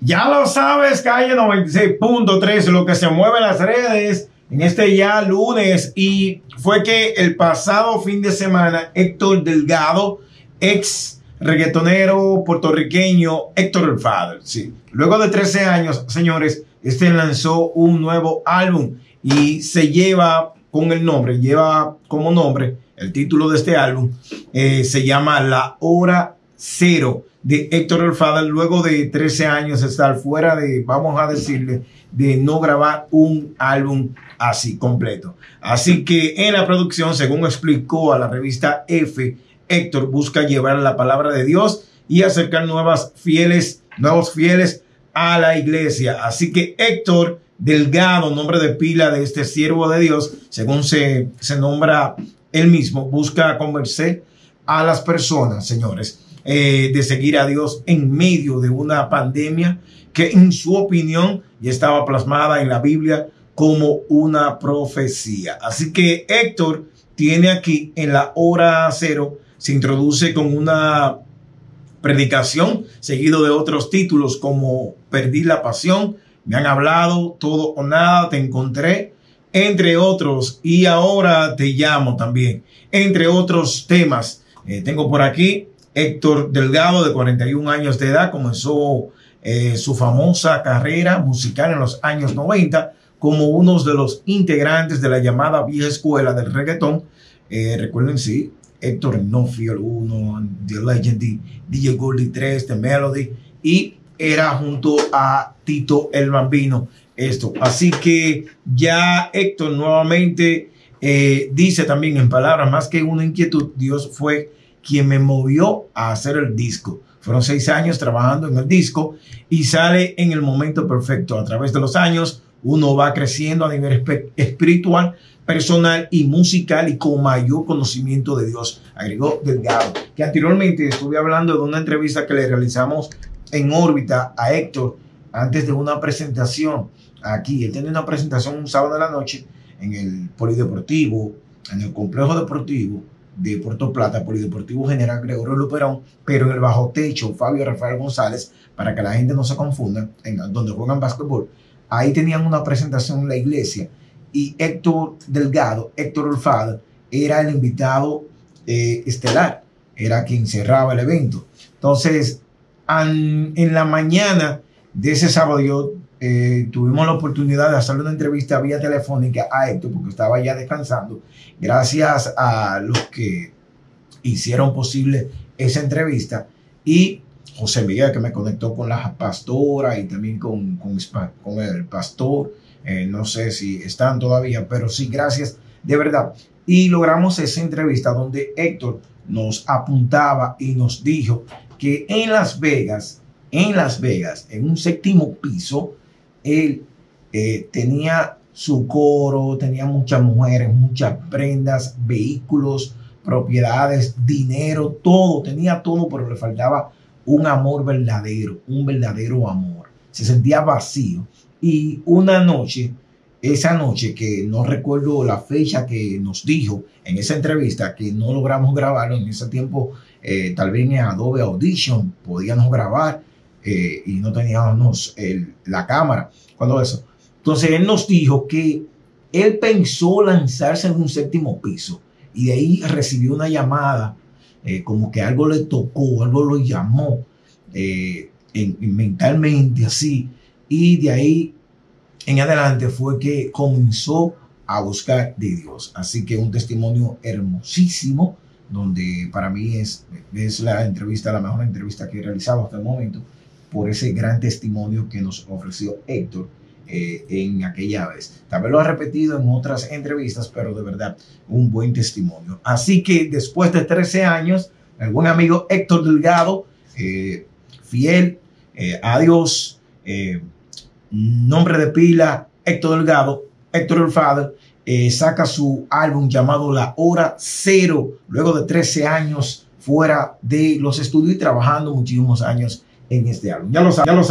Ya lo sabes, calle 96.3, lo que se mueve en las redes en este ya lunes y fue que el pasado fin de semana Héctor Delgado, ex reggaetonero puertorriqueño Héctor el Father, sí. Luego de 13 años, señores, este lanzó un nuevo álbum y se lleva con el nombre, lleva como nombre el título de este álbum, eh, se llama La Hora Cero de Héctor El Father luego de 13 años estar fuera de, vamos a decirle, de no grabar un álbum así completo. Así que en la producción, según explicó a la revista F, Héctor busca llevar la palabra de Dios y acercar nuevas fieles, nuevos fieles a la iglesia. Así que Héctor Delgado, nombre de pila de este siervo de Dios, según se, se nombra él mismo, busca convencer a las personas, señores, eh, de seguir a Dios en medio de una pandemia que en su opinión ya estaba plasmada en la Biblia como una profecía. Así que Héctor tiene aquí en la hora cero, se introduce con una predicación seguido de otros títulos como Perdí la pasión, me han hablado, todo o nada, te encontré, entre otros, y ahora te llamo también, entre otros temas. Eh, tengo por aquí Héctor Delgado, de 41 años de edad, comenzó eh, su famosa carrera musical en los años 90 como uno de los integrantes de la llamada vieja escuela del reggaetón. Eh, recuerden, sí, Héctor Nofield 1, The Legend, DJ Goldie 3, The Melody, y era junto a Tito el Bambino esto. Así que ya Héctor nuevamente eh, dice también en palabras más que una inquietud, Dios fue quien me movió a hacer el disco. Fueron seis años trabajando en el disco y sale en el momento perfecto. A través de los años, uno va creciendo a nivel espiritual, personal y musical y con mayor conocimiento de Dios, agregó Delgado. Que anteriormente estuve hablando de una entrevista que le realizamos en órbita a Héctor antes de una presentación aquí. Él tiene una presentación un sábado de la noche en el Polideportivo, en el complejo deportivo de Puerto Plata, Polideportivo General Gregorio Luperón, pero en el bajo techo Fabio Rafael González, para que la gente no se confunda, en donde juegan básquetbol, ahí tenían una presentación en la iglesia y Héctor Delgado, Héctor Olfado, era el invitado eh, estelar, era quien cerraba el evento. Entonces, en la mañana de ese sábado yo eh, tuvimos la oportunidad de hacerle una entrevista vía telefónica a Héctor porque estaba ya descansando. Gracias a los que hicieron posible esa entrevista y José Miguel que me conectó con la pastora y también con, con, el pastor. Eh, no sé si están todavía, pero sí, gracias de verdad. Y logramos esa entrevista donde Héctor nos apuntaba y nos dijo que en Las Vegas, en Las Vegas, en un séptimo piso, él eh, tenía su coro, tenía muchas mujeres, muchas prendas, vehículos, propiedades, dinero, todo, tenía todo, pero le faltaba un amor verdadero, un verdadero amor. Se sentía vacío. Y una noche, esa noche que no recuerdo la fecha que nos dijo en esa entrevista, que no logramos grabarlo en ese tiempo, eh, tal vez en Adobe Audition podíamos grabar eh, y no teníamos la cámara, cuando eso. Entonces él nos dijo que él pensó lanzarse en un séptimo piso y de ahí recibió una llamada, eh, como que algo le tocó, algo lo llamó eh, mentalmente así, y de ahí en adelante fue que comenzó a buscar de Dios. Así que un testimonio hermosísimo, donde para mí es, es la entrevista, la mejor entrevista que he realizado hasta el momento por ese gran testimonio que nos ofreció Héctor eh, en aquella vez. También lo ha repetido en otras entrevistas, pero de verdad, un buen testimonio. Así que después de 13 años, el buen amigo Héctor Delgado, eh, fiel eh, a Dios, nombre de pila, Héctor Delgado, Héctor el Father, saca su álbum llamado La Hora Cero, luego de 13 años fuera de los estudios y trabajando muchísimos años en este álbum. Ya lo, ya lo